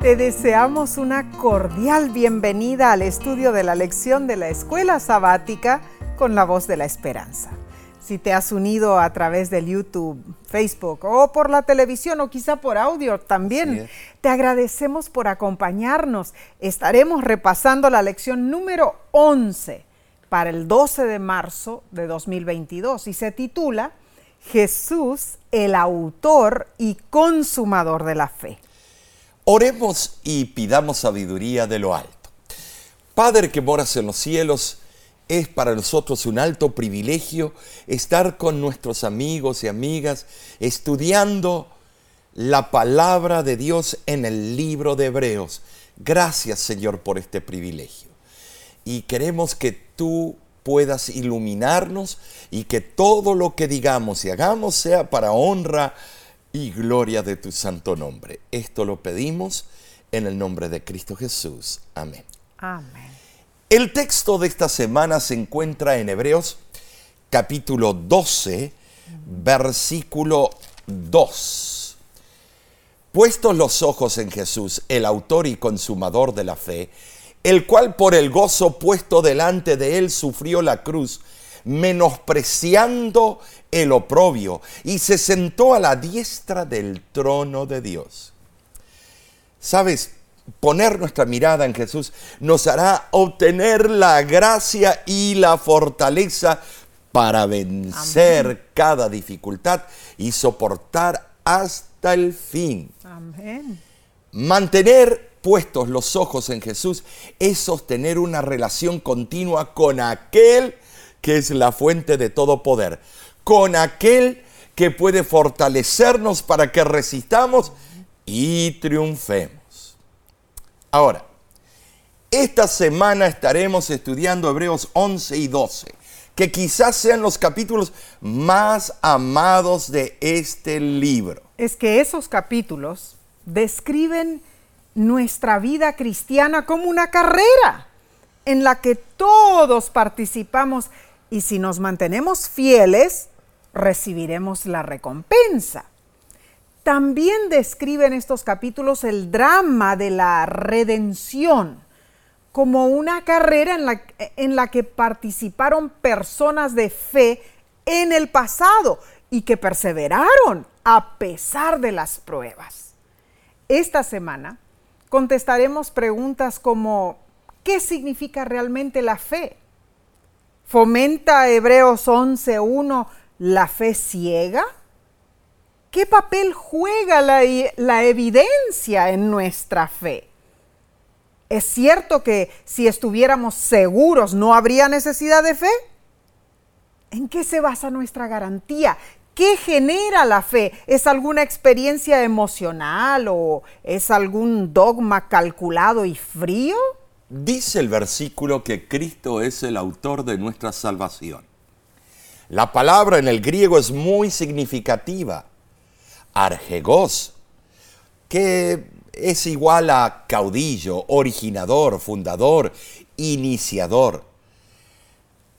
Te deseamos una cordial bienvenida al estudio de la lección de la escuela sabática con la voz de la esperanza. Si te has unido a través del YouTube, Facebook o por la televisión o quizá por audio también, te agradecemos por acompañarnos. Estaremos repasando la lección número 11 para el 12 de marzo de 2022 y se titula Jesús, el autor y consumador de la fe. Oremos y pidamos sabiduría de lo alto. Padre que moras en los cielos, es para nosotros un alto privilegio estar con nuestros amigos y amigas estudiando la palabra de Dios en el libro de Hebreos. Gracias Señor por este privilegio. Y queremos que tú puedas iluminarnos y que todo lo que digamos y hagamos sea para honra y gloria de tu santo nombre. Esto lo pedimos en el nombre de Cristo Jesús. Amén. Amén. El texto de esta semana se encuentra en Hebreos capítulo 12, versículo 2. Puestos los ojos en Jesús, el autor y consumador de la fe, el cual por el gozo puesto delante de él sufrió la cruz, menospreciando el oprobio, y se sentó a la diestra del trono de Dios. Sabes, poner nuestra mirada en Jesús nos hará obtener la gracia y la fortaleza para vencer cada dificultad y soportar hasta el fin. Amén. Mantener puestos los ojos en Jesús es sostener una relación continua con aquel que es la fuente de todo poder, con aquel que puede fortalecernos para que resistamos y triunfemos. Ahora, esta semana estaremos estudiando Hebreos 11 y 12, que quizás sean los capítulos más amados de este libro. Es que esos capítulos describen nuestra vida cristiana como una carrera en la que todos participamos y si nos mantenemos fieles, recibiremos la recompensa. También describen estos capítulos el drama de la redención como una carrera en la, en la que participaron personas de fe en el pasado y que perseveraron a pesar de las pruebas. Esta semana contestaremos preguntas como ¿qué significa realmente la fe? ¿Fomenta Hebreos 11.1 la fe ciega? ¿Qué papel juega la, la, evidencia en nuestra fe? ¿Es cierto que si estuviéramos seguros no habría necesidad de fe? ¿En qué se basa nuestra garantía? ¿Qué genera la fe? ¿Es alguna experiencia emocional o es algún dogma calculado y frío? Dice el versículo que Cristo es el autor de nuestra salvación. La palabra en el griego es muy significativa. Argegos, que es igual a caudillo, originador, fundador, iniciador.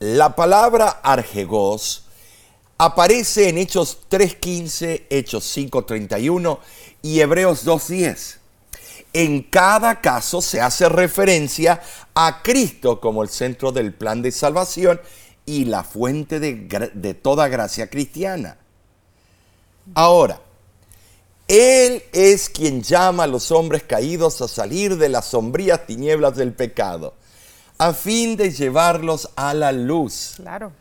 La palabra argegos aparece en Hechos 3.15, Hechos 5.31 y Hebreos 2.10. En cada caso se hace referencia a Cristo como el centro del plan de salvación y la fuente de, de toda gracia cristiana. Ahora, Él es quien llama a los hombres caídos a salir de las sombrías tinieblas del pecado, a fin de llevarlos a la luz. Claro.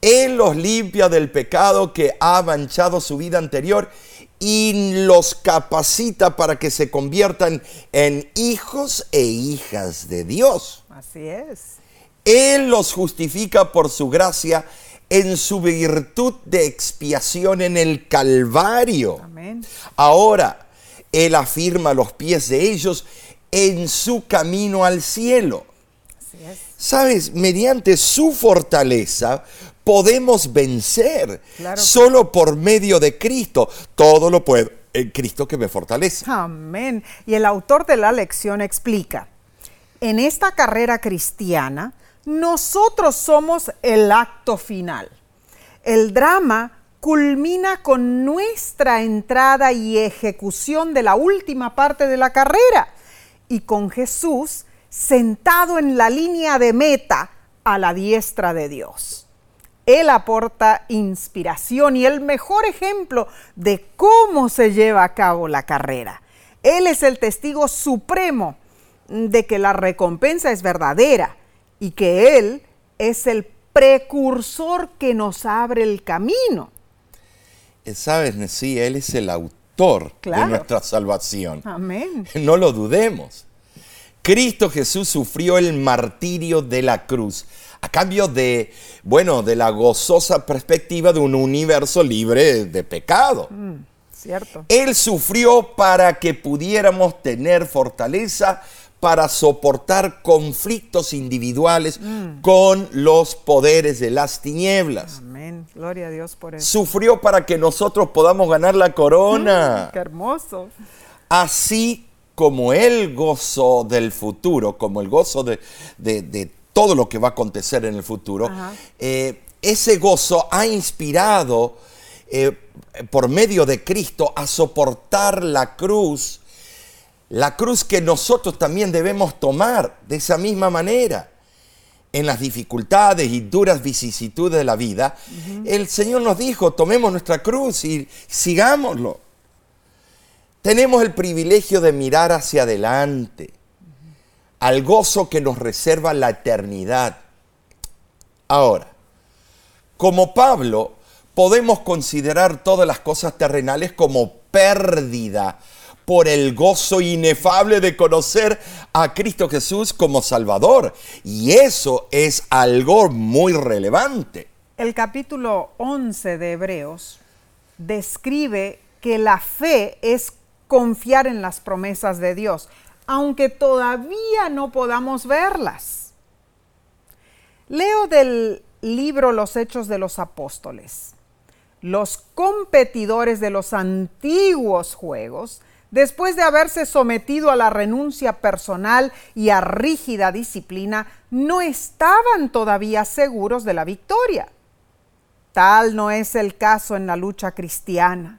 Él los limpia del pecado que ha manchado su vida anterior y los capacita para que se conviertan en hijos e hijas de Dios. Así es. Él los justifica por su gracia en su virtud de expiación en el Calvario. Amén. Ahora, Él afirma los pies de ellos en su camino al cielo. Así es. Sabes, mediante su fortaleza podemos vencer Claro. solo por medio de Cristo. Todo lo puedo en Cristo que me fortalece. Amén. Y el autor de la lección explica, en esta carrera cristiana, nosotros somos el acto final. El drama culmina con nuestra entrada y ejecución de la última parte de la carrera y con Jesús sentado en la línea de meta a la diestra de Dios. Él aporta inspiración y el mejor ejemplo de cómo se lleva a cabo la carrera. Él es el testigo supremo de que la recompensa es verdadera y que Él es el precursor que nos abre el camino. Eh, Sabes, sí, Él es el autor Claro. de nuestra salvación. Amén. No lo dudemos. Cristo Jesús sufrió el martirio de la cruz a cambio de, bueno, de la gozosa perspectiva de un universo libre de pecado. Cierto. Él sufrió para que pudiéramos tener fortaleza para soportar conflictos individuales con los poderes de las tinieblas. Amén. Gloria a Dios por eso. Sufrió para que nosotros podamos ganar la corona. Qué hermoso. Así como el gozo del futuro, como el gozo de, de- de todo lo que va a acontecer en el futuro, eh, ese gozo ha inspirado eh, por medio de Cristo a soportar la cruz, la cruz que nosotros también debemos tomar de esa misma manera. En las dificultades y duras vicisitudes de la vida, el Señor nos dijo, tomemos nuestra cruz y sigámoslo. Tenemos el privilegio de mirar hacia adelante, al gozo que nos reserva la eternidad. Ahora, como Pablo, podemos considerar todas las cosas terrenales como pérdida por el gozo inefable de conocer a Cristo Jesús como Salvador. Y eso es algo muy relevante. El capítulo 11 de Hebreos describe que la fe es confiar en las promesas de Dios, aunque todavía no podamos verlas. Leo del libro Los Hechos de los Apóstoles. Los competidores de los antiguos juegos, después de haberse sometido a la renuncia personal y a rígida disciplina, no estaban todavía seguros de la victoria. Tal no es el caso en la lucha cristiana.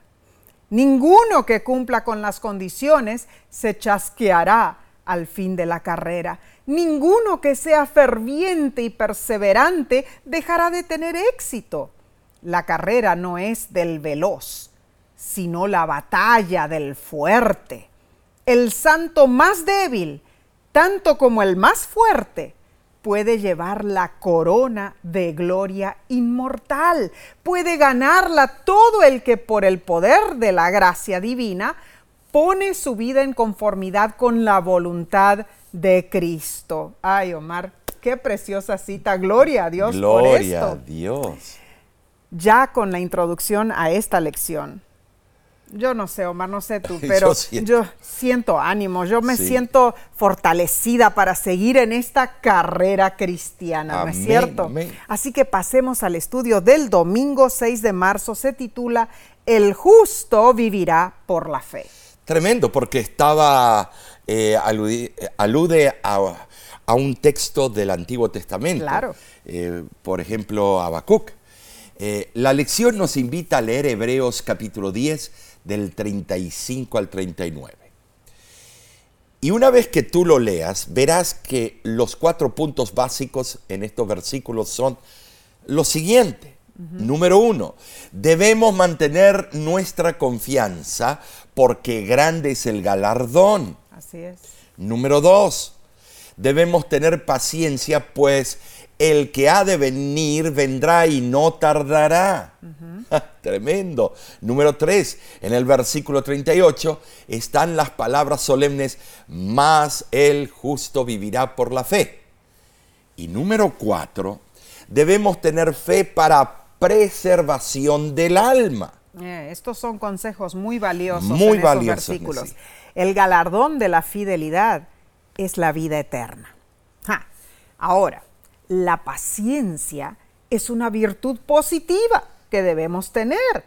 Ninguno que cumpla con las condiciones se chasqueará al fin de la carrera. Ninguno que sea ferviente y perseverante dejará de tener éxito. La carrera no es del veloz, sino la batalla del fuerte. El santo más débil, tanto como el más fuerte, puede llevar la corona de gloria inmortal, puede ganarla todo el que por el poder de la gracia divina pone su vida en conformidad con la voluntad de Cristo. Ay, Omar, qué preciosa cita. Gloria a Dios por Gloria a esto. Dios. Ya con la introducción a esta lección. Yo no sé, Omar, no sé tú, pero yo siento. siento, ánimo, yo me Sí. siento fortalecida para seguir en esta carrera cristiana, ¿no es cierto? amén. Así que pasemos al estudio del domingo 6 de marzo, se titula El justo vivirá por la fe. Tremendo, porque estaba, eh, alude a, a un texto del Antiguo Testamento. Claro. Eh, por ejemplo, Habacuc. Eh, la lección nos invita a leer Hebreos capítulo 10 del 35 al 39. Y una vez que tú lo leas, verás que los cuatro puntos básicos en estos versículos son lo siguiente. Número uno, debemos mantener nuestra confianza porque grande es el galardón. Así es. Número dos, debemos tener paciencia, pues el que ha de venir vendrá y no tardará. Tremendo. Número tres, en el versículo 38 están las palabras solemnes, más el justo vivirá por la fe. Y número cuatro, debemos tener fe para preservación del alma. Eh, estos son consejos muy valiosos Muy en esos valiosos, versículos. sí. El galardón de la fidelidad es la vida eterna. Ja. Ahora, la paciencia es una virtud positiva que debemos tener.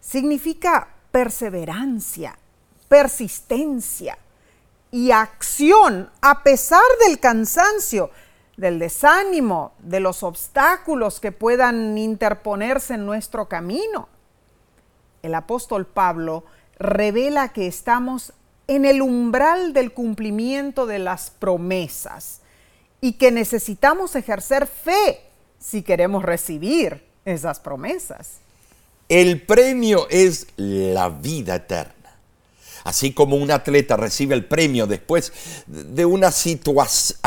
Significa perseverancia, persistencia y acción a pesar del cansancio, del desánimo, de los obstáculos que puedan interponerse en nuestro camino. el apóstol Pablo revela que estamos en el umbral del cumplimiento de las promesas y que necesitamos ejercer fe si queremos recibir esas promesas. El premio es la vida eterna. Así como un atleta recibe el premio después de una situación,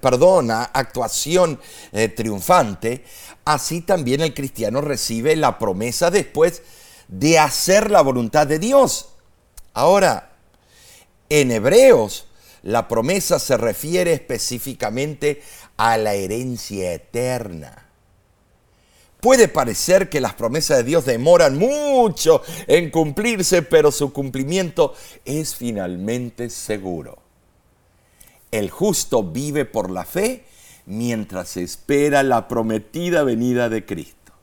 perdona, actuación eh, triunfante, así también el cristiano recibe la promesa después de hacer la voluntad de Dios. Ahora, en Hebreos, la promesa se refiere específicamente a la herencia eterna. Puede parecer que las promesas de Dios demoran mucho en cumplirse, pero su cumplimiento es finalmente seguro. El justo vive por la fe mientras espera la prometida venida de Cristo.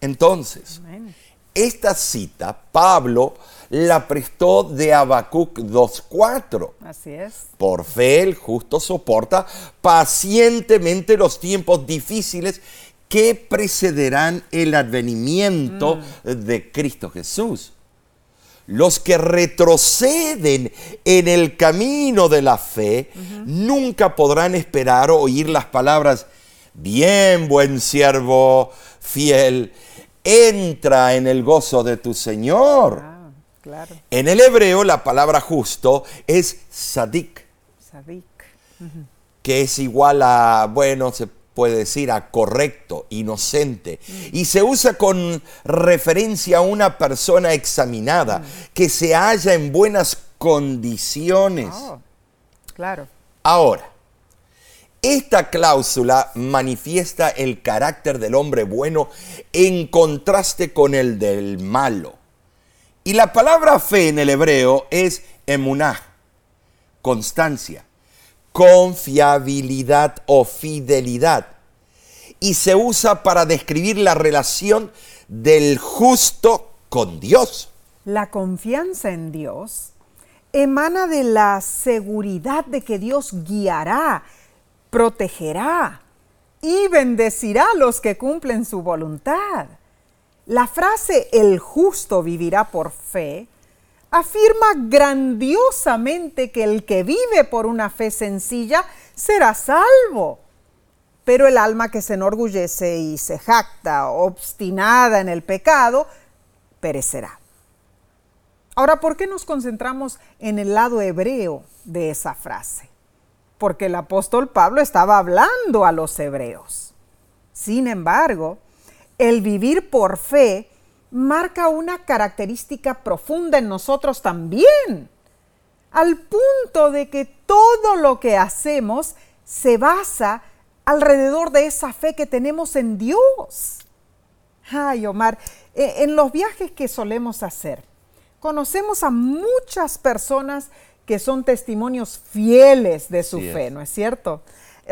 Entonces, esta cita Pablo la prestó de Habacuc 2.4. Así es. Por fe el justo soporta pacientemente los tiempos difíciles que precederán el advenimiento mm. de Cristo Jesús. Los que retroceden en el camino de la fe nunca podrán esperar o oír las palabras, bien buen siervo, fiel, entra en el gozo de tu Señor. Ah, claro. En el hebreo la palabra justo es sadik. Sadik. Que es igual a, bueno, se puede decir a correcto, inocente. Y se usa con referencia a una persona examinada que se halla en buenas condiciones. Oh, claro. Ahora, esta cláusula manifiesta el carácter del hombre bueno en contraste con el del malo. Y la palabra fe en el hebreo es emunah, constancia confiabilidad o fidelidad. Y se usa para describir la relación del justo con Dios. La confianza en Dios emana de la seguridad de que Dios guiará, protegerá y bendecirá a los que cumplen su voluntad. La frase el justo vivirá por fe afirma grandiosamente que el que vive por una fe sencilla será salvo. Pero el alma que se enorgullece y se jacta, obstinada en el pecado, perecerá. Ahora, ¿por qué nos concentramos en el lado hebreo de esa frase? Porque el apóstol Pablo estaba hablando a los hebreos. Sin embargo, el vivir por fe marca una característica profunda en nosotros también, al punto de que todo lo que hacemos se basa alrededor de esa fe que tenemos en Dios. Ay, Omar, e, en los viajes que solemos hacer, conocemos a muchas personas que son testimonios fieles de su fe, ¿no es cierto?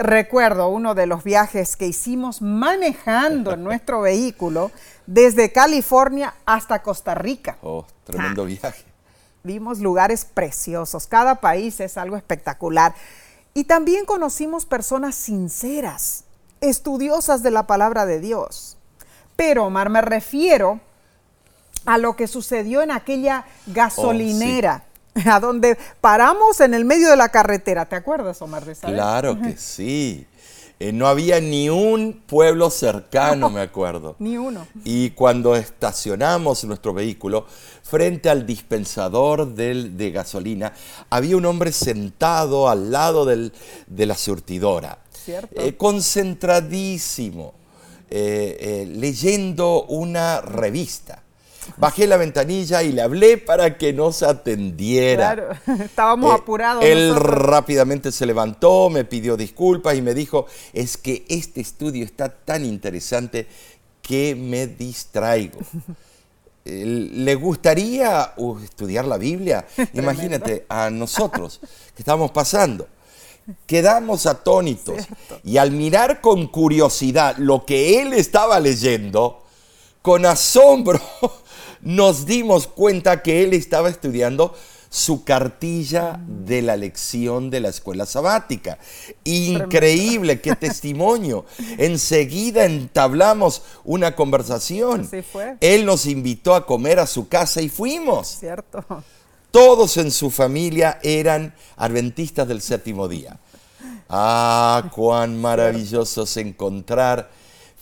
Recuerdo uno de los viajes que hicimos manejando en nuestro vehículo desde California hasta Costa Rica. Oh, tremendo viaje. Vimos lugares preciosos, cada país es algo espectacular. Y también conocimos personas sinceras, estudiosas de la palabra de Dios. Pero, Omar, me refiero a lo que sucedió en aquella gasolinera. Oh, a donde paramos en el medio de la carretera. ¿Te acuerdas, Omar? De claro que sí. Eh, no había ni un pueblo cercano, me acuerdo. Ni uno. Y cuando estacionamos nuestro vehículo, frente al dispensador de gasolina, había un hombre sentado al lado de la surtidora. Cierto. Eh, concentradísimo, eh, leyendo una revista. Bajé la ventanilla y le hablé para que nos atendiera. Claro, estábamos eh, apurados. Él rápidamente se levantó, me pidió disculpas y me dijo, es que este estudio está tan interesante que me distraigo. ¿Le gustaría uh, estudiar la Biblia? Imagínate a nosotros que estamos pasando. Quedamos atónitos y al mirar con curiosidad lo que él estaba leyendo, con asombro nos dimos cuenta que él estaba estudiando su cartilla de la lección de la escuela sabática. Increíble, qué testimonio. Enseguida entablamos una conversación. Así fue. Él nos invitó a comer a su casa y fuimos. Cierto. Todos en su familia eran adventistas del séptimo día. Ah, cuán maravilloso es encontrar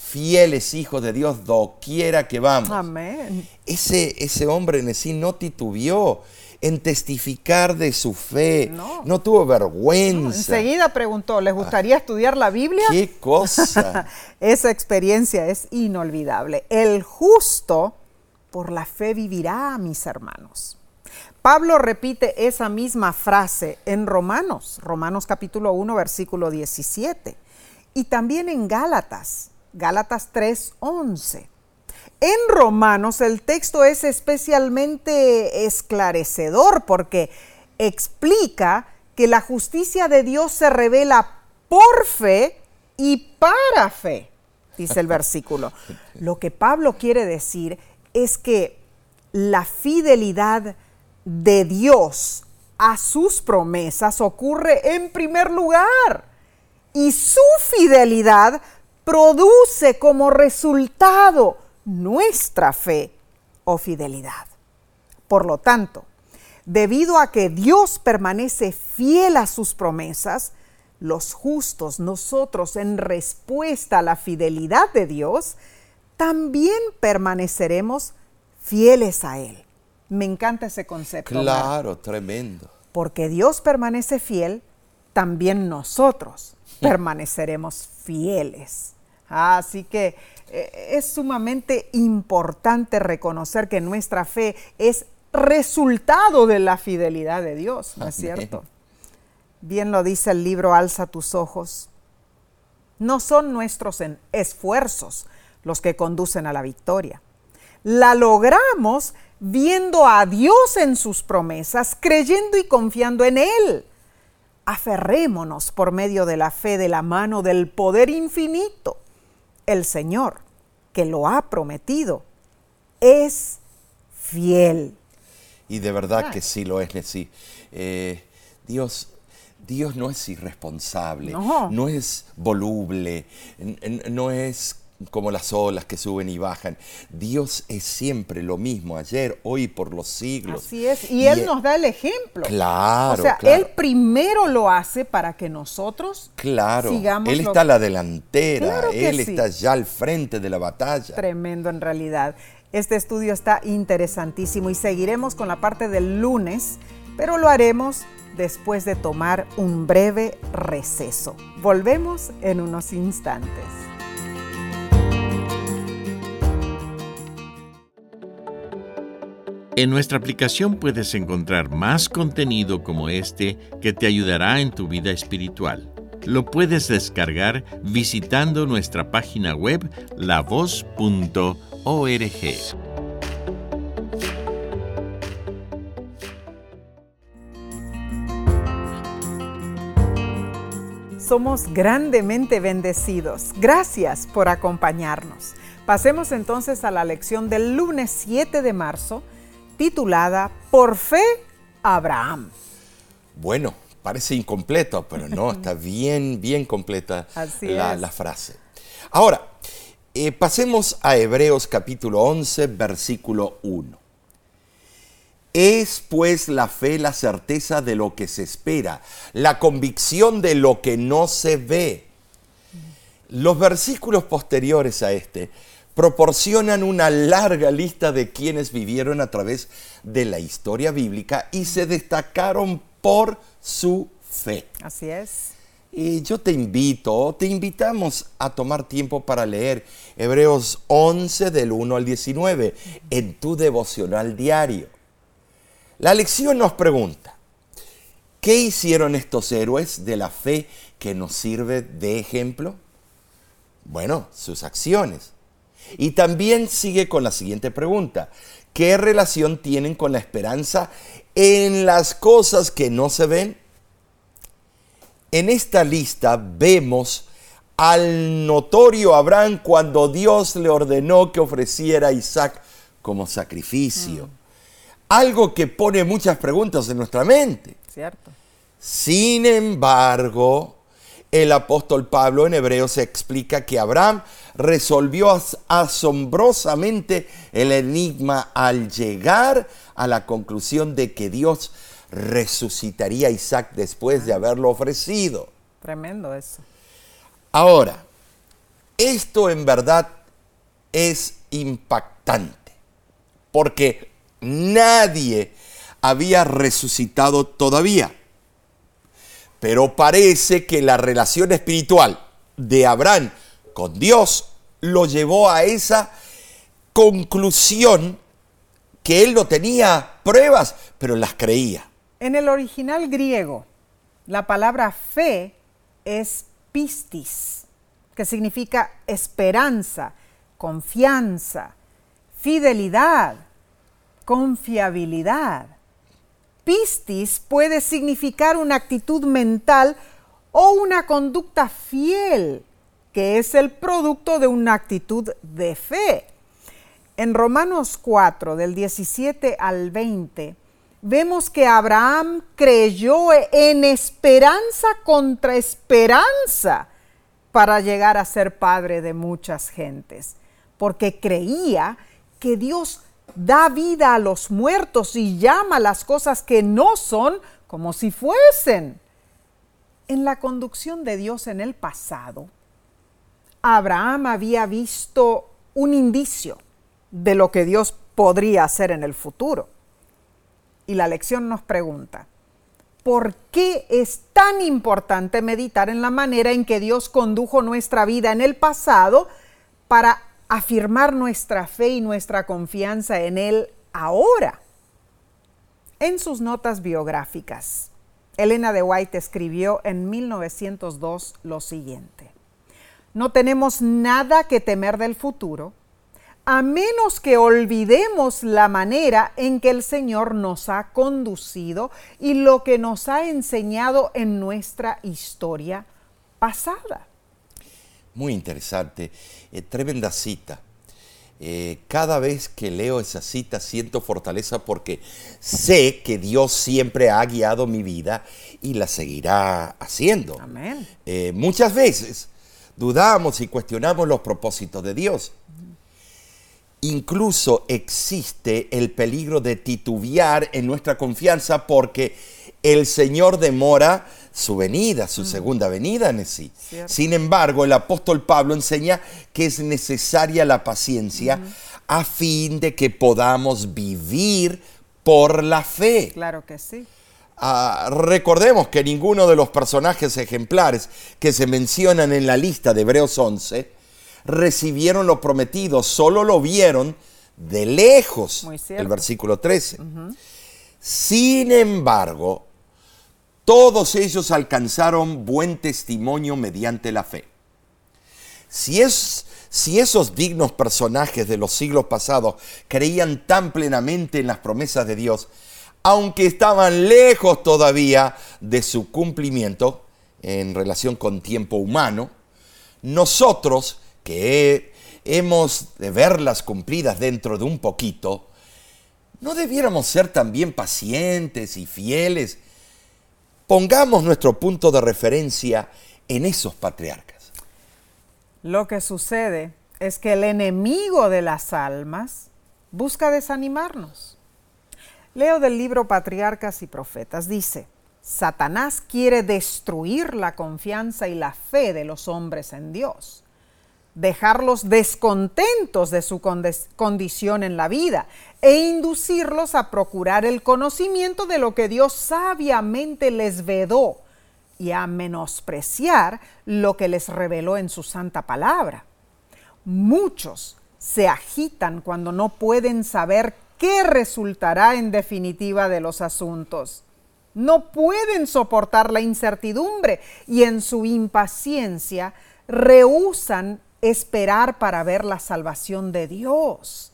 fieles hijos de Dios doquiera que vamos. Amén. Ese, ese hombre en sí no titubeó en testificar de su fe, No. no, tuvo vergüenza. Enseguida preguntó, ¿les gustaría estudiar la Biblia? ¡Qué cosa! Esa experiencia es inolvidable. El justo por la fe vivirá, mis hermanos. Pablo repite esa misma frase en Romanos, Romanos capítulo 1, versículo 17, y también en Gálatas, Gálatas 3, 11. En Romanos el texto es especialmente esclarecedor porque explica que la justicia de Dios se revela por fe y para fe, dice el versículo. Lo que Pablo quiere decir es que la fidelidad de Dios a sus promesas ocurre en primer lugar y su fidelidad produce como resultado nuestra fe o fidelidad. Por lo tanto, debido a que Dios permanece fiel a sus promesas, los justos, nosotros en respuesta a la fidelidad de Dios, también permaneceremos fieles a Él. Me encanta ese concepto. Claro, tremendo. porque Dios permanece fiel, también nosotros permaneceremos fieles. Así que eh, es sumamente importante reconocer que nuestra fe es resultado de la fidelidad de Dios, ¿no es cierto? Bien lo dice el libro Alza tus ojos. No son nuestros esfuerzos los que conducen a la victoria. La logramos viendo a Dios en sus promesas, creyendo y confiando en Él. Aferrémonos por medio de la fe de la mano del poder infinito. El Señor, que lo ha prometido, es fiel. Y de verdad Ah. que sí lo es, sí. Eh, Dios, Dios no es irresponsable, No. es voluble, no es como las olas que suben y bajan. Dios es siempre lo mismo, ayer, hoy, por los siglos. Así es. Y Él e- nos da el ejemplo. Claro, O sea, claro. Él primero lo hace para que nosotros Claro, sigamos Él está a la delantera, Claro Él sí. está ya al frente de la batalla. Tremendo en realidad. Este estudio está interesantísimo y seguiremos con la parte del lunes, pero lo haremos después de tomar un breve receso. Volvemos en unos instantes. En nuestra aplicación puedes encontrar más contenido como este que te ayudará en tu vida espiritual. Lo puedes descargar visitando nuestra página web lavoz.org. Somos grandemente bendecidos. Gracias por acompañarnos. Pasemos entonces a la lección del lunes 7 de marzo, titulada Por fe, Abraham. Bueno, parece incompleto, pero no, está bien, bien completa la, la frase. Ahora, eh, pasemos a Hebreos capítulo 11, versículo 1. Es pues la fe la certeza de lo que se espera, la convicción de lo que no se ve. Los versículos posteriores a este proporcionan una larga lista de quienes vivieron a través de la historia bíblica y se destacaron por su fe. Así es. Y yo te invito, te invitamos a tomar tiempo para leer Hebreos 11 del 1 al 19 en tu devocional diario. La lección nos pregunta, ¿qué hicieron estos héroes de la fe que nos sirve de ejemplo? Bueno, sus acciones. Y también sigue con la siguiente pregunta, ¿qué relación tienen con la esperanza en las cosas que no se ven? En esta lista vemos al notorio Abraham cuando Dios le ordenó que ofreciera a Isaac como sacrificio. Algo que pone muchas preguntas en nuestra mente. Cierto. Sin embargo, el apóstol Pablo en Hebreos explica que Abraham resolvió as- asombrosamente el enigma al llegar a la conclusión de que Dios resucitaría a Isaac después de haberlo ofrecido. Tremendo eso. Ahora, esto en verdad es impactante, porque nadie había resucitado todavía. Pero parece que la relación espiritual de Abraham con Dios lo llevó a esa conclusión que él no tenía pruebas, pero las creía. En el original griego, la palabra fe es pistis, que significa esperanza, confianza, fidelidad, confiabilidad. Pistis puede significar una actitud mental o una conducta fiel, que es el producto de una actitud de fe. En Romanos 4, del 17 al 20, vemos que Abraham creyó en esperanza contra esperanza para llegar a ser padre de muchas gentes, porque creía que Dios da vida a los muertos y llama las cosas que no son como si fuesen. En la conducción de Dios en el pasado, Abraham había visto un indicio de lo que Dios podría hacer en el futuro. Y la lección nos pregunta, ¿por qué es tan importante meditar en la manera en que Dios condujo nuestra vida en el pasado para afirmar nuestra fe y nuestra confianza en Él ahora? En sus notas biográficas, Elena de White escribió en 1902 lo siguiente. No tenemos nada que temer del futuro, a menos que olvidemos la manera en que el Señor nos ha conducido y lo que nos ha enseñado en nuestra historia pasada. Muy interesante, eh, tremenda cita. Eh, cada vez que leo esa cita siento fortaleza porque sé que Dios siempre ha guiado mi vida y la seguirá haciendo. Amén. Eh, muchas veces dudamos y cuestionamos los propósitos de Dios. Incluso existe el peligro de titubear en nuestra confianza porque el Señor demora su venida, su segunda venida en sí. Cierto. Sin embargo, el apóstol Pablo enseña que es necesaria la paciencia a fin de que podamos vivir por la fe. Claro que sí. Ah, recordemos que ninguno de los personajes ejemplares que se mencionan en la lista de Hebreos 11 recibieron lo prometido, solo lo vieron de lejos. El versículo 13. Sin embargo, todos ellos alcanzaron buen testimonio mediante la fe. Si, es, si esos dignos personajes de los siglos pasados creían tan plenamente en las promesas de Dios, aunque estaban lejos todavía de su cumplimiento en relación con tiempo humano, nosotros que hemos de verlas cumplidas dentro de un poquito, ¿no debiéramos ser también pacientes y fieles? Pongamos nuestro punto de referencia en esos patriarcas. Lo que sucede es que el enemigo de las almas busca desanimarnos. Leo del libro Patriarcas y Profetas. Dice, Satanás quiere destruir la confianza y la fe de los hombres en Dios, dejarlos descontentos de su condición en la vida e inducirlos a procurar el conocimiento de lo que Dios sabiamente les vedó y a menospreciar lo que les reveló en su santa palabra. Muchos se agitan cuando no pueden saber qué resultará en definitiva de los asuntos. No pueden soportar la incertidumbre y en su impaciencia rehusan esperar para ver la salvación de Dios.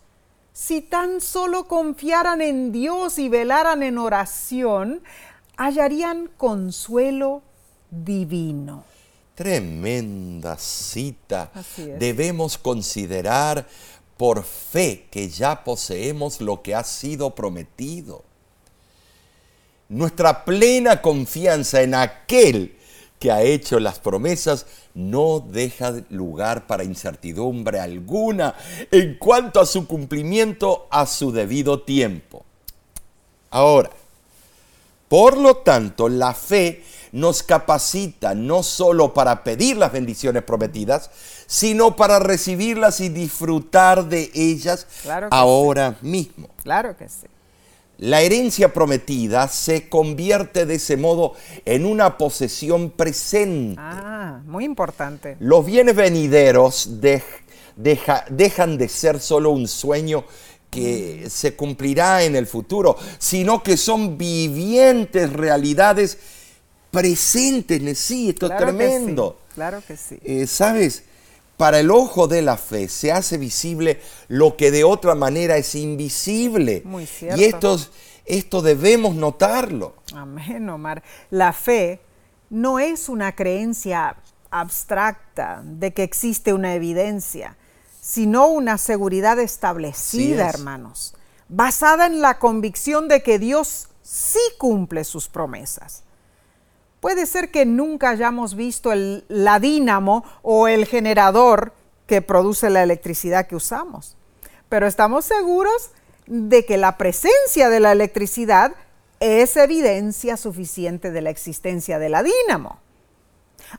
Si tan solo confiaran en Dios y velaran en oración, hallarían consuelo divino. Tremenda cita. Debemos considerar por fe que ya poseemos lo que ha sido prometido. Nuestra plena confianza en aquel que ha hecho las promesas no deja lugar para incertidumbre alguna en cuanto a su cumplimiento a su debido tiempo. Ahora, por lo tanto, la fe nos capacita no solo para pedir las bendiciones prometidas, sino para recibirlas y disfrutar de ellas ahora mismo. Claro que sí. La herencia prometida se convierte de ese modo en una posesión presente. Ah, muy importante. Los bienes venideros dejan de ser solo un sueño que se cumplirá en el futuro, sino que son vivientes realidades presentes. Sí, esto es tremendo. claro que sí. Eh, ¿Sabes? Para el ojo de la fe se hace visible lo que de otra manera es invisible. Muy cierto. Y esto, esto debemos notarlo. Amén, Omar. La fe no es una creencia abstracta de que existe una evidencia, sino una seguridad establecida, hermanos, basada en la convicción de que Dios sí cumple sus promesas. Puede ser que nunca hayamos visto el, la dínamo o el generador que produce la electricidad que usamos, pero estamos seguros de que la presencia de la electricidad es evidencia suficiente de la existencia de la dínamo.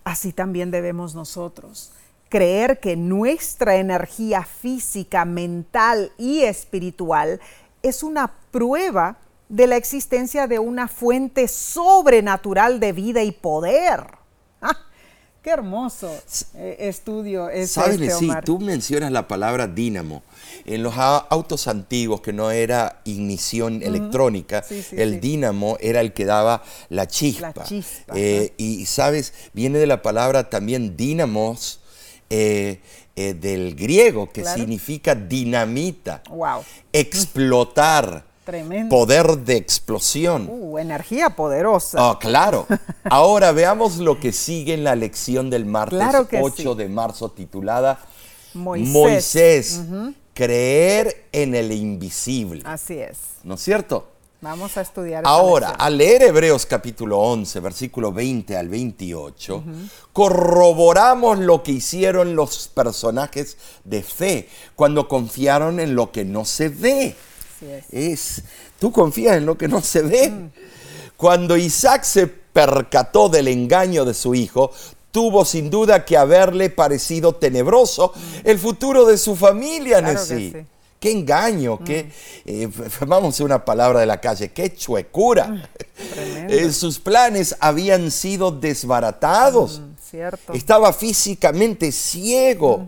Así también debemos nosotros creer que nuestra energía física, mental y espiritual es una prueba de la existencia de una fuente sobrenatural de vida y poder. ¡Ah! ¡Qué hermoso eh, estudio es ¿Sabes, este, sí, tú mencionas la palabra dínamo. En los autos antiguos, que no era ignición electrónica, el dínamo era el que daba la chispa. Eh, y, ¿sabes? Viene de la palabra también dínamos, eh, del griego, que significa dinamita. Wow. Explotar. Poder de explosión. Uh, energía poderosa. Oh, claro. Ahora veamos lo que sigue en la lección del martes 8 de marzo titulada Moisés. creer en el invisible. Así es. ¿No es cierto? Vamos a estudiar. Ahora, al leer Hebreos capítulo 11, versículo 20 al 28, corroboramos lo que hicieron los personajes de fe cuando confiaron en lo que no se ve es. Tú confías en lo que no se ve. Mm. Cuando Isaac se percató del engaño de su hijo, tuvo sin duda que haberle parecido tenebroso mm. el futuro de su familia, claro Qué engaño, qué, mm. eh, vamos a una palabra de la calle, qué chuecura. Eh, sus planes habían sido desbaratados. cierto. Estaba físicamente ciego.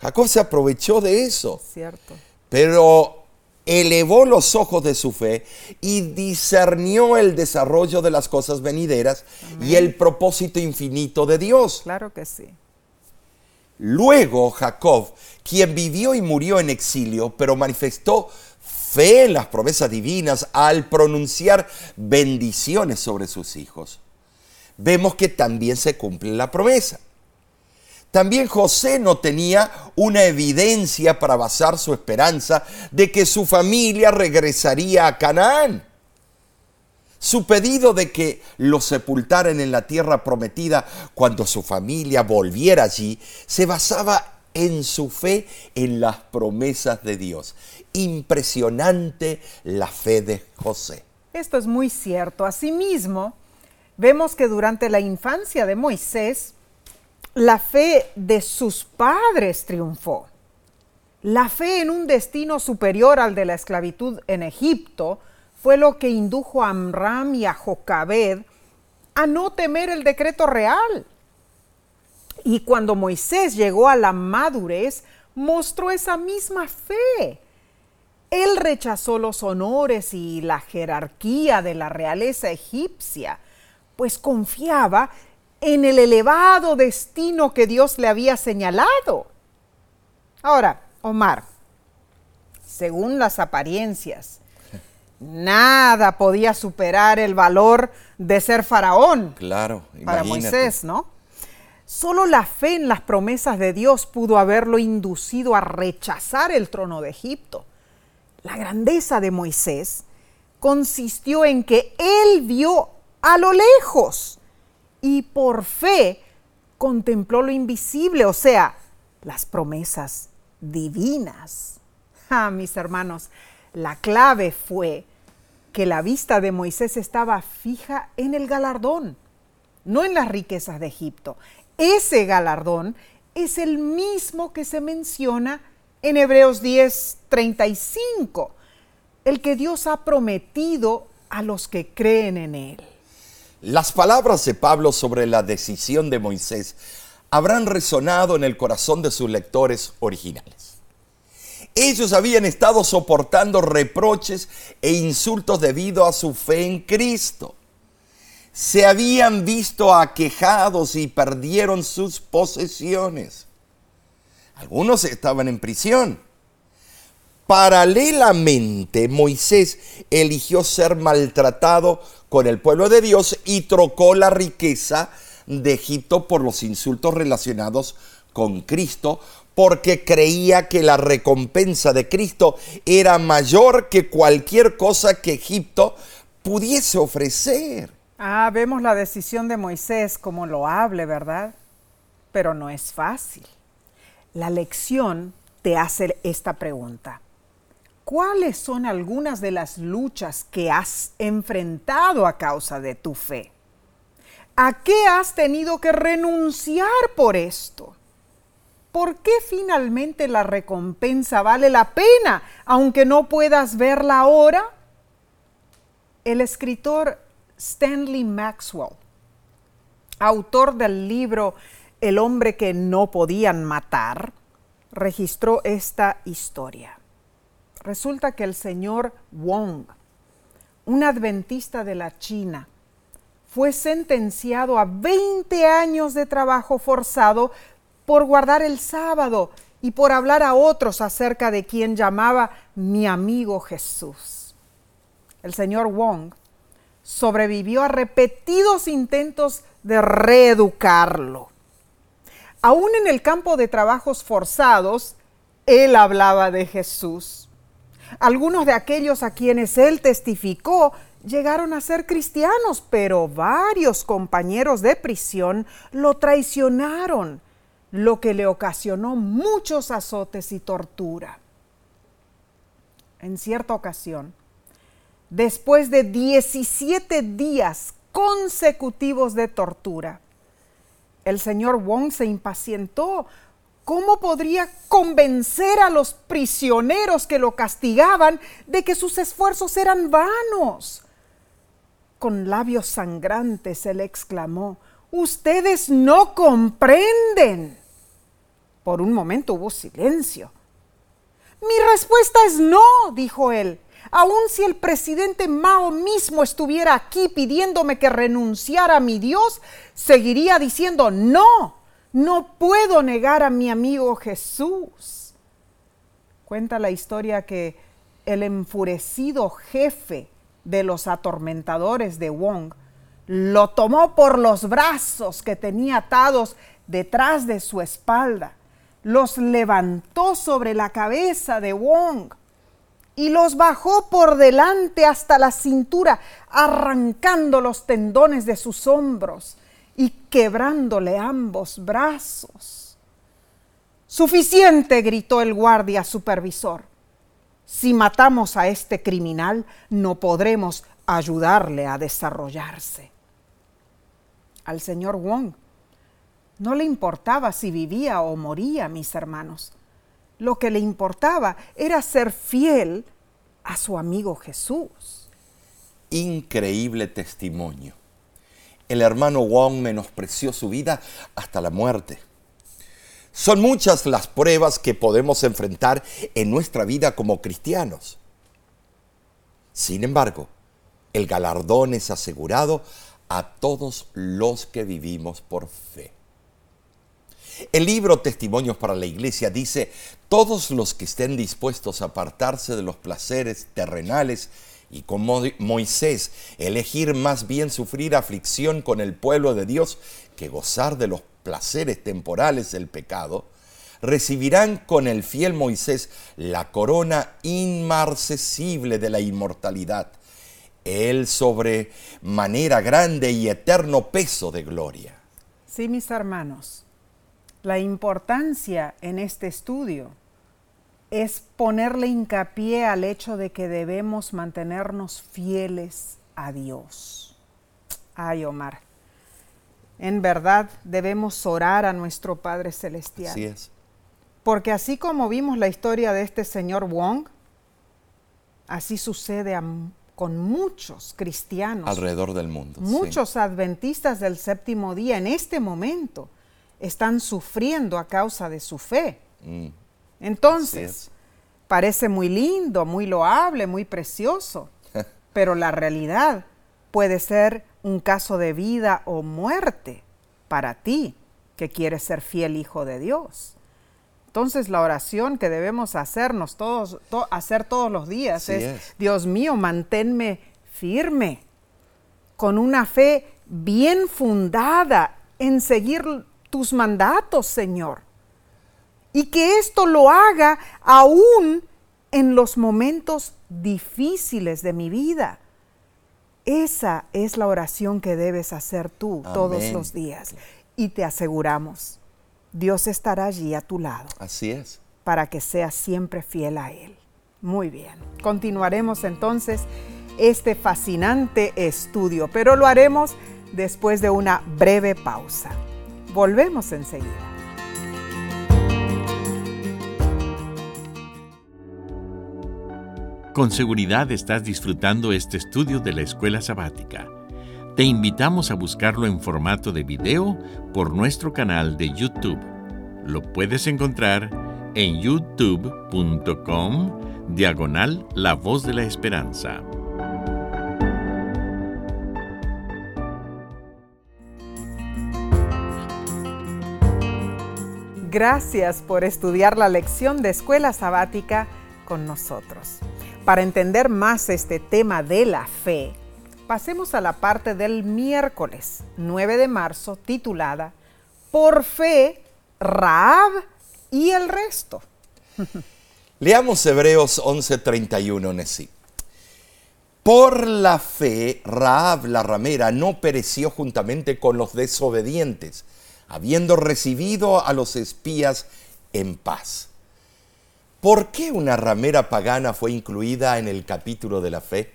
Jacob se aprovechó de eso. Cierto. Pero elevó los ojos de su fe y discernió el desarrollo de las cosas venideras y el propósito infinito de Dios. Claro que sí. Luego Jacob, quien vivió y murió en exilio, pero manifestó fe en las promesas divinas al pronunciar bendiciones sobre sus hijos, vemos que también se cumple la promesa. También José no tenía una evidencia para basar su esperanza de que su familia regresaría a Canaán. Su pedido de que lo sepultaran en la tierra prometida cuando su familia volviera allí se basaba en su fe en las promesas de Dios. Impresionante la fe de José. Esto es muy cierto. Asimismo, vemos que durante la infancia de Moisés, la fe de sus padres triunfó. La fe en un destino superior al de la esclavitud en Egipto fue lo que indujo a Amram y a Jocabed a no temer el decreto real. Y cuando Moisés llegó a la madurez, mostró esa misma fe. Él rechazó los honores y la jerarquía de la realeza egipcia, pues confiaba en el elevado destino que Dios le había señalado. Ahora, Omar, según las apariencias, nada podía superar el valor de ser faraón. Claro, para Moisés, ¿no? Solo la fe en las promesas de Dios pudo haberlo inducido a rechazar el trono de Egipto. La grandeza de Moisés consistió en que él vio a lo lejos y por fe contempló lo invisible, o sea, las promesas divinas. Ah, mis hermanos, la clave fue que la vista de Moisés estaba fija en el galardón, no en las riquezas de Egipto. Ese galardón es el mismo que se menciona en Hebreos 10, 35, el que Dios ha prometido a los que creen en Él. Las palabras de Pablo sobre la decisión de Moisés habrán resonado en el corazón de sus lectores originales. Ellos habían estado soportando reproches e insultos debido a su fe en Cristo se habían visto aquejados y perdieron sus posesiones. Algunos estaban en prisión. Paralelamente, Moisés eligió ser maltratado con el pueblo de Dios y trocó la riqueza de Egipto por los insultos relacionados con Cristo, porque creía que la recompensa de Cristo era mayor que cualquier cosa que Egipto pudiese ofrecer. Ah, vemos la decisión de Moisés como loable, ¿verdad? Pero no es fácil. La lección te hace esta pregunta. ¿Cuáles son algunas de las luchas que has enfrentado a causa de tu fe? ¿A qué has tenido que renunciar por esto? ¿Por qué finalmente la recompensa vale la pena, aunque no puedas verla ahora? El escritor Stanley Maxwell, autor del libro El hombre que no podían matar, registró esta historia. Resulta que el señor Wong, un adventista de la China, fue sentenciado a 20 años de trabajo forzado por guardar el sábado y por hablar a otros acerca de quien llamaba mi amigo Jesús. El señor Wong sobrevivió a repetidos intentos de reeducarlo. Aún en el campo de trabajos forzados, él hablaba de Jesús. Algunos de aquellos a quienes él testificó llegaron a ser cristianos, pero varios compañeros de prisión lo traicionaron, lo que le ocasionó muchos azotes y tortura. En cierta ocasión, después de 17 días consecutivos de tortura. El señor Wong se impacientó. ¿Cómo podría convencer a los prisioneros que lo castigaban de que sus esfuerzos eran vanos? Con labios sangrantes él exclamó, ustedes no comprenden. Por un momento hubo silencio. Mi respuesta es no, dijo él. Aun si el presidente Mao mismo estuviera aquí pidiéndome que renunciara a mi Dios, seguiría diciendo, no, no puedo negar a mi amigo Jesús. Cuenta la historia que el enfurecido jefe de los atormentadores de Wong lo tomó por los brazos que tenía atados detrás de su espalda, los levantó sobre la cabeza de Wong y los bajó por delante hasta la cintura, arrancando los tendones de sus hombros y quebrándole ambos brazos. Suficiente, gritó el guardia supervisor. Si matamos a este criminal, no podremos ayudarle a desarrollarse. Al señor Wong no le importaba si vivía o moría, mis hermanos lo que le importaba era ser fiel a su amigo Jesús. Increíble testimonio. El hermano Wong menospreció su vida hasta la muerte. Son muchas las pruebas que podemos enfrentar en nuestra vida como cristianos. Sin embargo, el galardón es asegurado a todos los que vivimos por fe. El libro Testimonios para la Iglesia dice, todos los que estén dispuestos a apartarse de los placeres terrenales y como Moisés, elegir más bien sufrir aflicción con el pueblo de Dios que gozar de los placeres temporales del pecado, recibirán con el fiel Moisés la corona inmarcesible de la inmortalidad, el sobre manera grande y eterno peso de gloria. Sí, mis hermanos, la importancia en este estudio es ponerle hincapié al hecho de que debemos mantenernos fieles a Dios. Ay, Omar, en verdad debemos orar a nuestro Padre Celestial. Así es. Porque así como vimos la historia de este señor Wong, así sucede con muchos cristianos. Alrededor del mundo. Muchos adventistas del séptimo día en este momento están sufriendo a causa de su fe. Mm. Entonces, parece muy lindo, muy loable, muy precioso, pero la realidad puede ser un caso de vida o muerte para ti que quieres ser fiel hijo de Dios. Entonces la oración que debemos hacernos todos, hacer todos los días es, Dios mío, manténme firme, con una fe bien fundada en seguir tus mandatos, Señor. Y que esto lo haga aún en los momentos difíciles de mi vida. Esa es la oración que debes hacer tú todos los días. Y te aseguramos Dios estará allí a tu lado. Así es. Para que seas siempre fiel a Él. Muy bien. Continuaremos entonces este fascinante estudio, pero lo haremos después de una breve pausa. Volvemos enseguida. Con seguridad estás disfrutando este estudio de la escuela sabática. Te invitamos a buscarlo en formato de video por nuestro canal de YouTube. Lo puedes encontrar en youtube.com diagonal La Voz de la Esperanza. Gracias por estudiar la lección de escuela sabática con nosotros. Para entender más este tema de la fe, pasemos a la parte del miércoles 9 de marzo titulada Por fe, Raab y el resto. Leamos Hebreos 11:31, Nesí. Por la fe, Raab la ramera no pereció juntamente con los desobedientes, habiendo recibido a los espías en paz. ¿Por qué una ramera pagana fue incluida en el capítulo de la fe?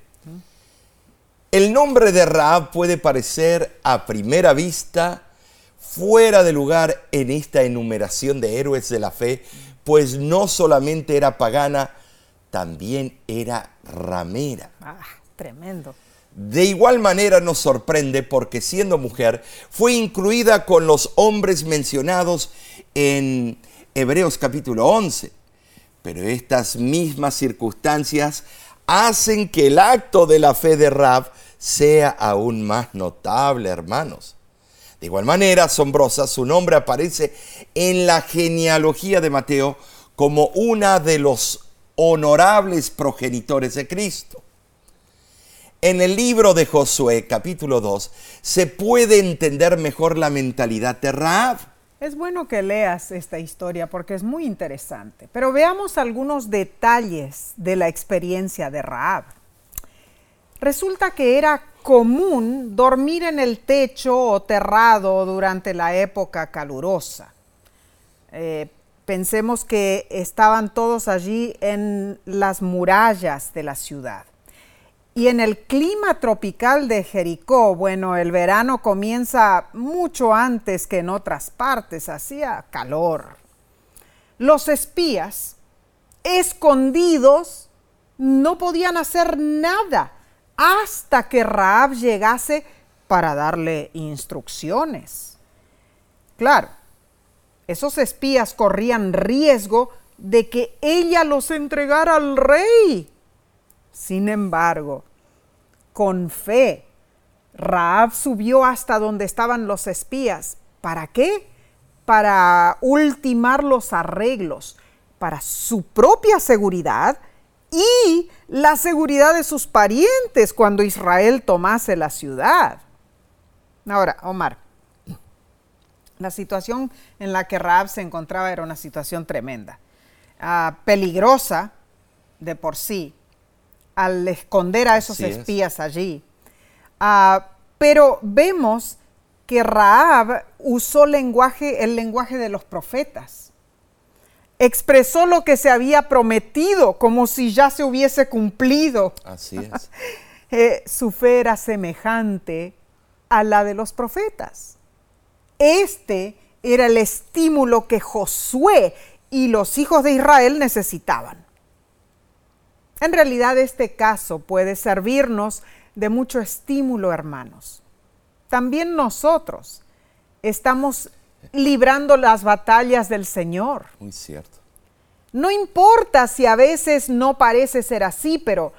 El nombre de Raab puede parecer a primera vista fuera de lugar en esta enumeración de héroes de la fe, pues no solamente era pagana, también era ramera. Ah, tremendo. De igual manera nos sorprende porque siendo mujer fue incluida con los hombres mencionados en Hebreos capítulo 11. Pero estas mismas circunstancias hacen que el acto de la fe de Rab sea aún más notable, hermanos. De igual manera asombrosa, su nombre aparece en la genealogía de Mateo como una de los honorables progenitores de Cristo. En el libro de Josué, capítulo 2, se puede entender mejor la mentalidad de Raab. Es bueno que leas esta historia porque es muy interesante, pero veamos algunos detalles de la experiencia de Raab. Resulta que era común dormir en el techo o terrado durante la época calurosa. Eh, pensemos que estaban todos allí en las murallas de la ciudad. Y en el clima tropical de Jericó, bueno, el verano comienza mucho antes que en otras partes, hacía calor. Los espías, escondidos, no podían hacer nada hasta que Raab llegase para darle instrucciones. Claro, esos espías corrían riesgo de que ella los entregara al rey. Sin embargo, con fe, Raab subió hasta donde estaban los espías. ¿Para qué? Para ultimar los arreglos, para su propia seguridad y la seguridad de sus parientes cuando Israel tomase la ciudad. Ahora, Omar, La situación en la que Raab se encontraba era una situación tremenda, ah, peligrosa de por sí, al esconder a esos espías allí. Ah, pero vemos que Raab usó lenguaje, el lenguaje de los profetas. Expresó lo que se había prometido como si ya se hubiese cumplido. Así es. Eh, su fe era semejante a la de los profetas. Este era el estímulo que Josué y los hijos de Israel necesitaban. En realidad este caso puede servirnos de mucho estímulo, hermanos. También nosotros estamos librando las batallas del Señor. Muy cierto. No importa si a veces no parece ser así, pero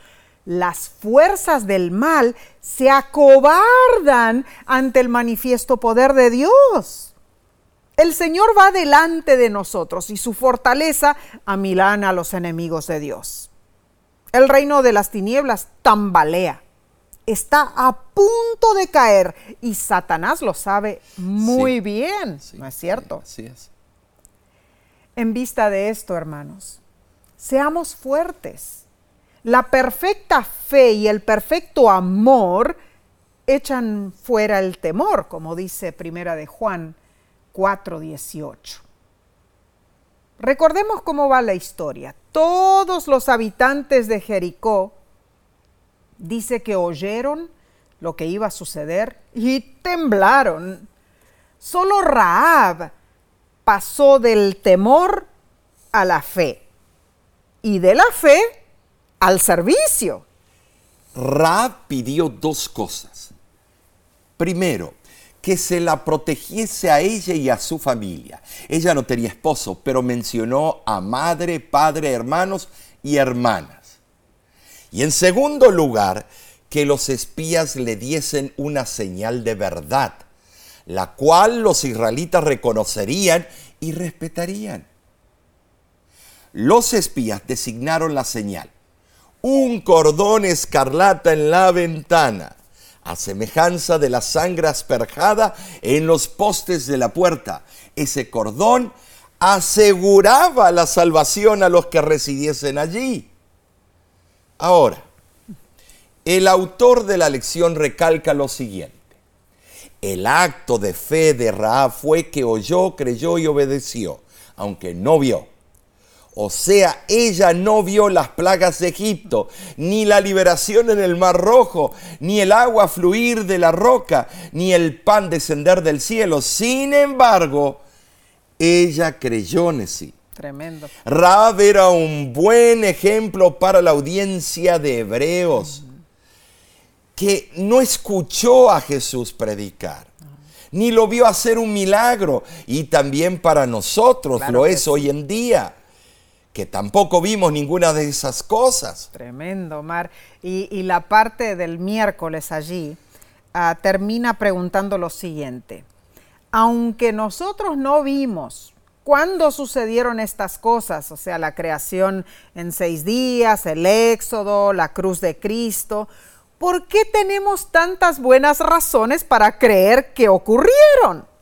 las fuerzas del mal se acobardan ante el manifiesto poder de Dios. El Señor va delante de nosotros y su fortaleza amilana a los enemigos de Dios. El reino de las tinieblas tambalea, está a punto de caer y Satanás lo sabe muy bien, ¿no es cierto? así es. En vista de esto, hermanos, seamos fuertes la perfecta fe y el perfecto amor echan fuera el temor, como dice Primera de Juan 4:18. Recordemos cómo va la historia. Todos los habitantes de Jericó dice que oyeron lo que iba a suceder y temblaron. Solo Raab pasó del temor a la fe y de la fe al servicio. Ra pidió dos cosas. Primero, que se la protegiese a ella y a su familia. Ella no tenía esposo, pero mencionó a madre, padre, hermanos y hermanas. Y en segundo lugar, que los espías le diesen una señal de verdad, la cual los israelitas reconocerían y respetarían. Los espías designaron la señal un cordón escarlata en la ventana, a semejanza de la sangre asperjada en los postes de la puerta. Ese cordón aseguraba la salvación a los que residiesen allí. Ahora, el autor de la lección recalca lo siguiente. El acto de fe de Raab fue que oyó, creyó y obedeció, aunque no vio. O sea, ella no vio las plagas de Egipto, ni la liberación en el Mar Rojo, ni el agua fluir de la roca, ni el pan descender del cielo. Sin embargo, ella creyó en sí. Tremendo. Raab era un buen ejemplo para la audiencia de hebreos, que no escuchó a Jesús predicar ni lo vio hacer un milagro. Y también para nosotros lo es hoy en día que tampoco vimos ninguna de esas cosas. Tremendo, Mar. Y, la parte del miércoles allí ah, termina preguntando lo siguiente. Aunque nosotros no vimos cuándo sucedieron estas cosas, o sea, la creación en seis días, el éxodo, la cruz de Cristo, ¿por qué tenemos tantas buenas razones para creer que ocurrieron?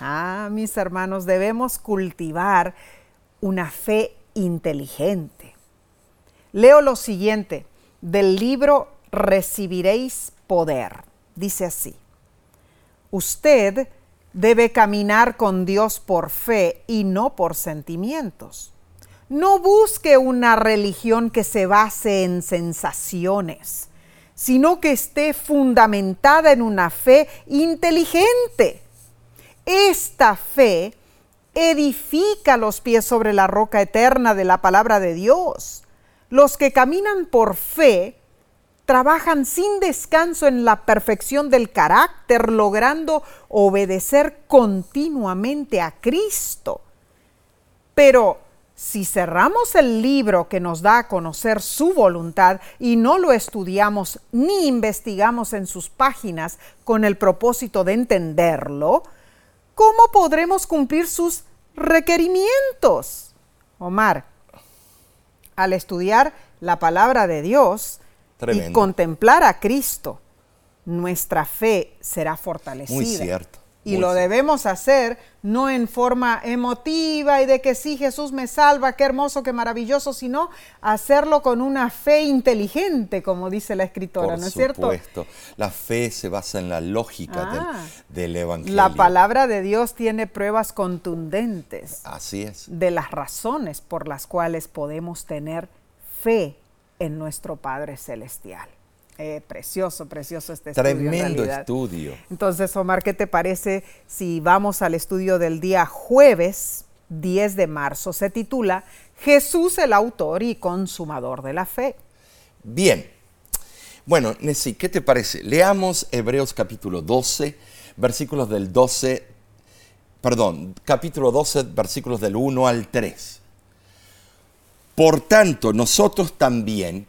Ah, mis hermanos, debemos cultivar una fe inteligente. Leo lo siguiente del libro Recibiréis poder. Dice así, usted debe caminar con Dios por fe y no por sentimientos. No busque una religión que se base en sensaciones, sino que esté fundamentada en una fe inteligente. Esta fe edifica los pies sobre la roca eterna de la palabra de Dios. Los que caminan por fe trabajan sin descanso en la perfección del carácter, logrando obedecer continuamente a Cristo. Pero si cerramos el libro que nos da a conocer su voluntad y no lo estudiamos ni investigamos en sus páginas con el propósito de entenderlo, ¿cómo podremos cumplir sus requerimientos? Omar, al estudiar la palabra de Dios y contemplar a Cristo, nuestra fe será fortalecida. Muy cierto. Y Muy lo debemos hacer no en forma emotiva y de que sí, Jesús me salva, qué hermoso, qué maravilloso, sino hacerlo con una fe inteligente, como dice la escritora, Por ¿no es cierto? supuesto. La fe se basa en la lógica del- Ah. del, Evangelio. La palabra de Dios tiene pruebas contundentes Así es. de las razones por las cuales podemos tener fe en nuestro Padre Celestial. Eh, precioso, precioso este estudio. en Tremendo estudio. Entonces, Omar, ¿qué te parece si vamos al estudio del día jueves 10 de marzo? Se titula Jesús el autor y consumador de la fe. Bien. Bueno, Nessie, ¿qué te parece? Leamos Hebreos capítulo 12, versículos del 12, perdón, capítulo 12, versículos del 1 al 3. Por tanto, nosotros también,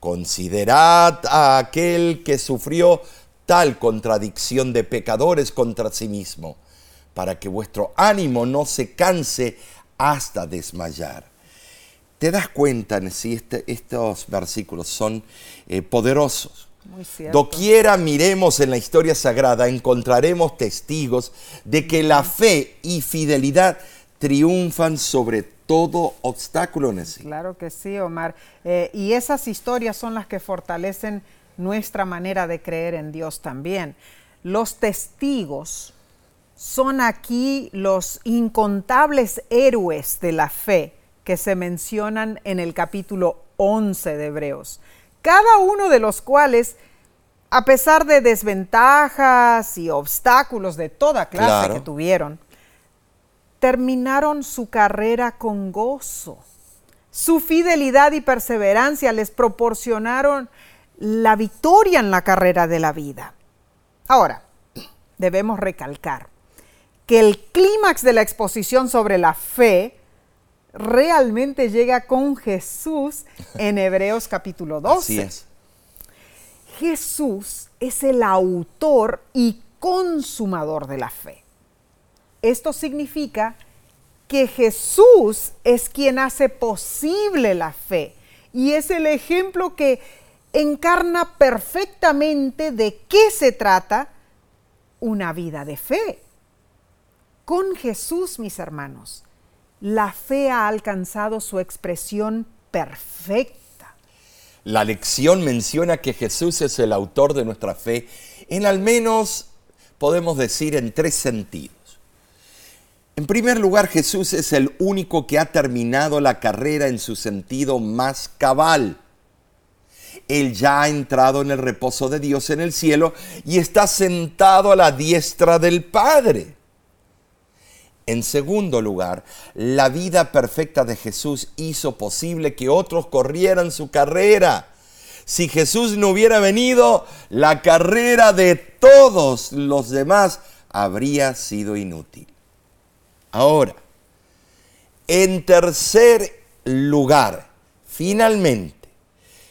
Considerad a aquel que sufrió tal contradicción de pecadores contra sí mismo, para que vuestro ánimo no se canse hasta desmayar. ¿Te das cuenta si este- estos versículos son eh, poderosos? Muy. Doquiera miremos en la historia sagrada, encontraremos testigos de que la fe y fidelidad triunfan sobre todo obstáculo, Nessie. Claro que sí, Omar. Eh, y esas historias son las que fortalecen nuestra manera de creer en Dios también. Los testigos son aquí los incontables héroes de la fe que se mencionan en el capítulo 11 de Hebreos, cada uno de los cuales, a pesar de desventajas y obstáculos de toda clase Claro. que tuvieron, terminaron su carrera con gozo. Su fidelidad y perseverancia les proporcionaron la victoria en la carrera de la vida. Ahora, debemos recalcar que el clímax de la exposición sobre la fe realmente llega con Jesús en Hebreos capítulo 12. Así es. Jesús es el autor y consumador de la fe. Esto significa que Jesús es quien hace posible la fe y es el ejemplo que encarna perfectamente de qué se trata una vida de fe. Con Jesús, mis hermanos, la fe ha alcanzado su expresión perfecta. La lección menciona que Jesús es el autor de nuestra fe en al menos, podemos decir, en tres sentidos. En primer lugar, Jesús es el único que ha terminado la carrera en su sentido más cabal. Él ya ha entrado en el reposo de Dios en el cielo y está sentado a la diestra del Padre. En segundo lugar, la vida perfecta de Jesús hizo posible que otros corrieran su carrera. Si Jesús no hubiera venido, la carrera de todos los demás habría sido inútil. Ahora, en tercer lugar, finalmente,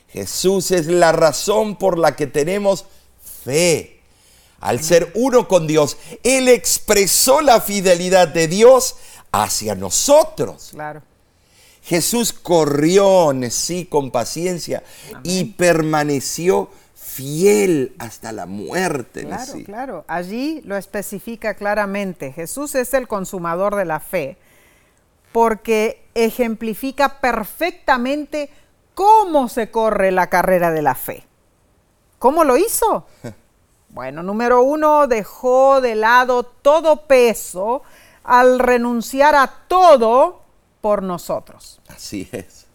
Jesús es la razón por la que tenemos fe. Al ser uno con Dios, Él expresó la fidelidad de Dios hacia nosotros. Claro. Jesús corrió, sí, con paciencia y permaneció fiel hasta la muerte. Claro, Nesí. claro. Allí lo especifica claramente. Jesús es el consumador de la fe porque ejemplifica perfectamente cómo se corre la carrera de la fe. ¿Cómo lo hizo? Bueno, número uno, dejó de lado todo peso al renunciar a todo por nosotros. Así es.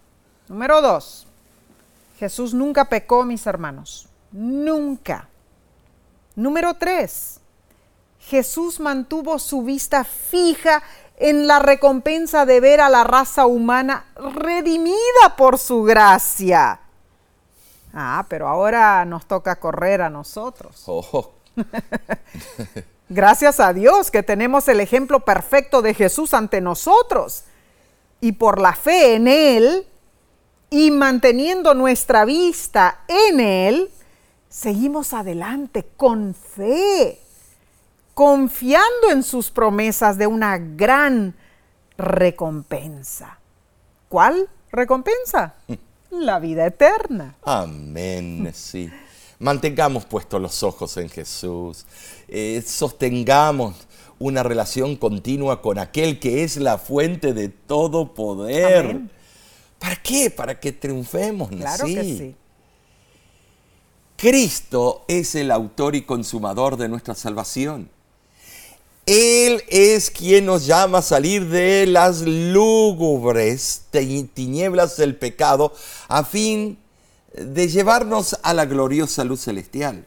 Número dos, Jesús nunca pecó, mis hermanos. Nunca. Número tres, Jesús mantuvo su vista fija en la recompensa de ver a la raza humana redimida por su gracia. Ah, pero ahora nos toca correr a nosotros. Oh, Gracias a Dios que tenemos el ejemplo perfecto de Jesús ante nosotros. Y por la fe en Él y manteniendo nuestra vista en Él, seguimos adelante con fe, confiando en sus promesas de una gran recompensa. ¿Cuál recompensa? La vida eterna. Amén, sí. Mantengamos puestos los ojos en Jesús. Eh, sostengamos una relación continua con aquel que es la fuente de todo poder. ¿Para qué? Para que triunfemos. Claro que sí. Cristo es el autor y consumador de nuestra salvación. Él es quien nos llama a salir de las lúgubres tinieblas del pecado a fin de llevarnos a la gloriosa luz celestial.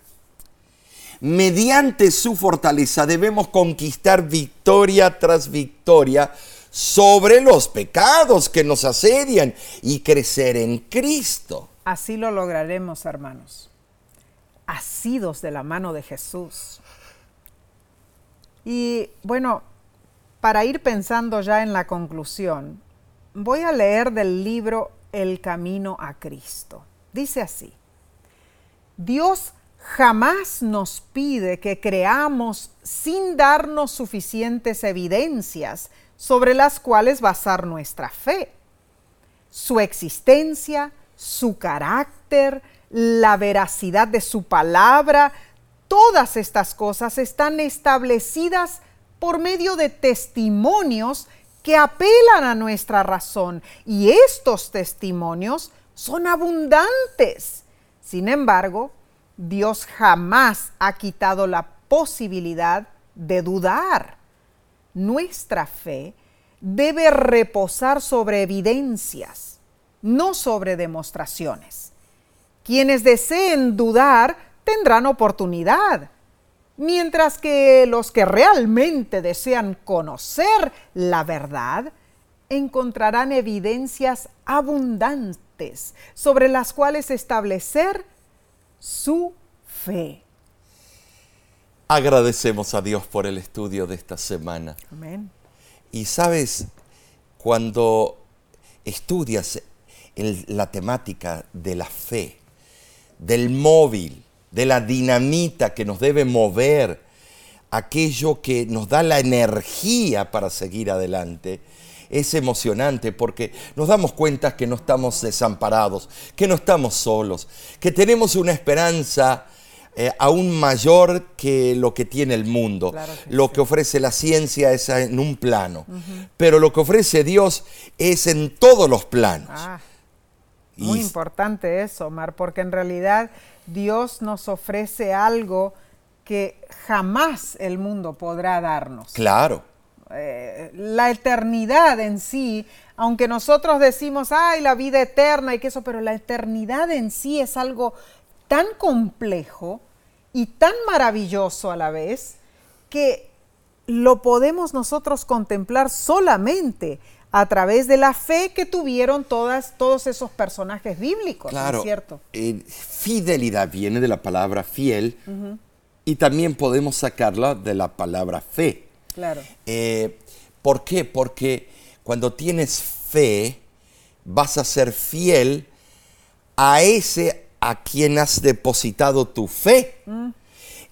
Mediante su fortaleza debemos conquistar victoria tras victoria sobre los pecados que nos asedian y crecer en Cristo. Así lo lograremos, hermanos, asidos de la mano de Jesús. Y bueno, para ir pensando ya en la conclusión, voy a leer del libro El Camino a Cristo. Dice así, Dios jamás nos pide que creamos sin darnos suficientes evidencias sobre las cuales basar nuestra fe. Su existencia, su carácter, la veracidad de su palabra, todas estas cosas están establecidas por medio de testimonios que apelan a nuestra razón y estos testimonios son abundantes. Sin embargo, Dios jamás ha quitado la posibilidad de dudar. Nuestra fe debe reposar sobre evidencias, no sobre demostraciones. Quienes deseen dudar tendrán oportunidad, mientras que los que realmente desean conocer la verdad encontrarán evidencias abundantes sobre las cuales establecer su fe. Agradecemos a Dios por el estudio de esta semana. Amén. Y sabes, cuando estudias la temática de la fe, del móvil, de la dinamita que nos debe mover, aquello que nos da la energía para seguir adelante, es emocionante porque nos damos cuenta que no estamos desamparados, que no estamos solos, que tenemos una esperanza eh, aún mayor que lo que tiene el mundo. lo que ofrece la ciencia es en un plano, pero lo que ofrece Dios es en todos los planos. Ah, muy importante eso, Omar, porque en realidad Dios nos ofrece algo que jamás el mundo podrá darnos. Claro. Eh, la eternidad en sí, aunque nosotros decimos, ay, la vida eterna y que eso, pero la eternidad en sí es algo tan complejo y tan maravilloso a la vez que lo podemos nosotros contemplar solamente a través de la fe que tuvieron todas, todos esos personajes bíblicos, claro, es cierto? Eh, fidelidad viene de la palabra fiel y también podemos sacarla de la palabra fe. Claro. Eh, ¿Por qué? Porque cuando tienes fe, vas a ser fiel a ese a quien has depositado tu fe.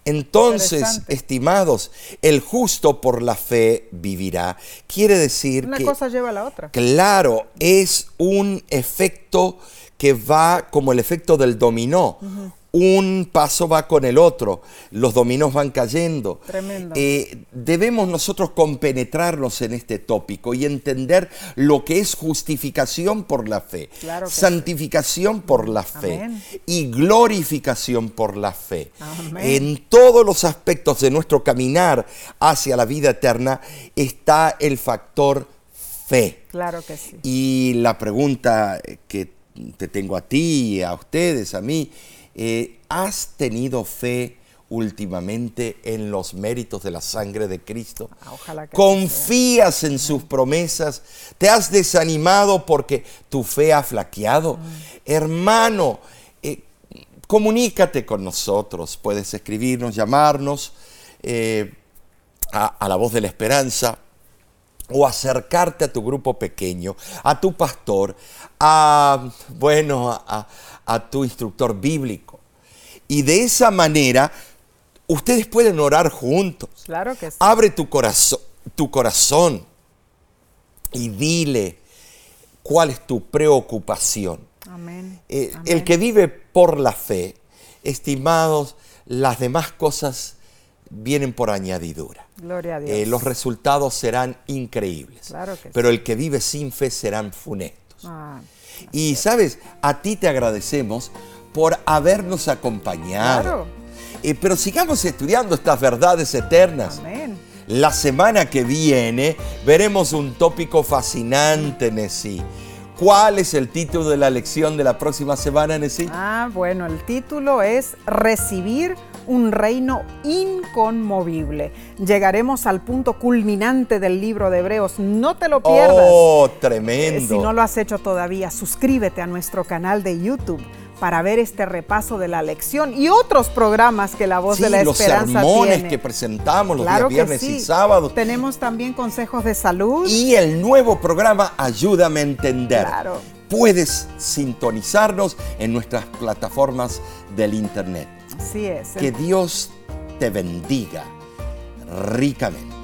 Entonces, estimados, el justo por la fe vivirá. Quiere decir Una que... Una cosa lleva a la otra. Claro, es un efecto que va como el efecto del dominó un paso va con el otro, los dominos van cayendo. Tremendo. Eh, debemos nosotros compenetrarnos en este tópico y entender lo que es justificación por la fe, santificación por la fe y glorificación por la fe. En todos los aspectos de nuestro caminar hacia la vida eterna está el factor fe. Claro que sí. Y la pregunta que te tengo a ti, a ustedes, a mí, eh, ¿Has tenido fe últimamente en los méritos de la sangre de Cristo? Ah, ¿Confías en sus promesas? ¿Te has desanimado porque tu fe ha flaqueado? Hermano, eh, comunícate con nosotros. Puedes escribirnos, llamarnos. Eh, a, la voz de la esperanza o acercarte a tu grupo pequeño, a tu pastor, a, bueno, a, a tu instructor bíblico. Y de esa manera ustedes pueden orar juntos. Claro que sí. Abre tu corazón, tu corazón y dile cuál es tu preocupación. Amén. Eh, el que vive por la fe, estimados, las demás cosas vienen por añadidura. Gloria a Eh, Dios. los resultados serán increíbles. Claro que pero el que vive sin fe serán funestos. Ah, Y sabes, a ti te agradecemos por habernos acompañado. Claro. Eh, pero sigamos estudiando estas verdades eternas. amén. La semana que viene veremos un tópico fascinante, Nessie. ¿Cuál es el título de la lección de la próxima semana, Nessie? Ah, bueno, el título es Recibir un reino inconmovible. Llegaremos al punto culminante del libro de Hebreos. No te lo pierdas. Oh, Eh, tremendo. Si no lo has hecho todavía, suscríbete a nuestro canal de YouTube para ver este repaso de la lección y otros programas que la voz Sí, de la los esperanza sermones tiene. que presentamos los Claro días viernes y sábados. Tenemos también consejos de salud. Y el nuevo programa Ayúdame a entender. Claro. Puedes sintonizarnos en nuestras plataformas del Internet. Que Dios te bendiga ricamente.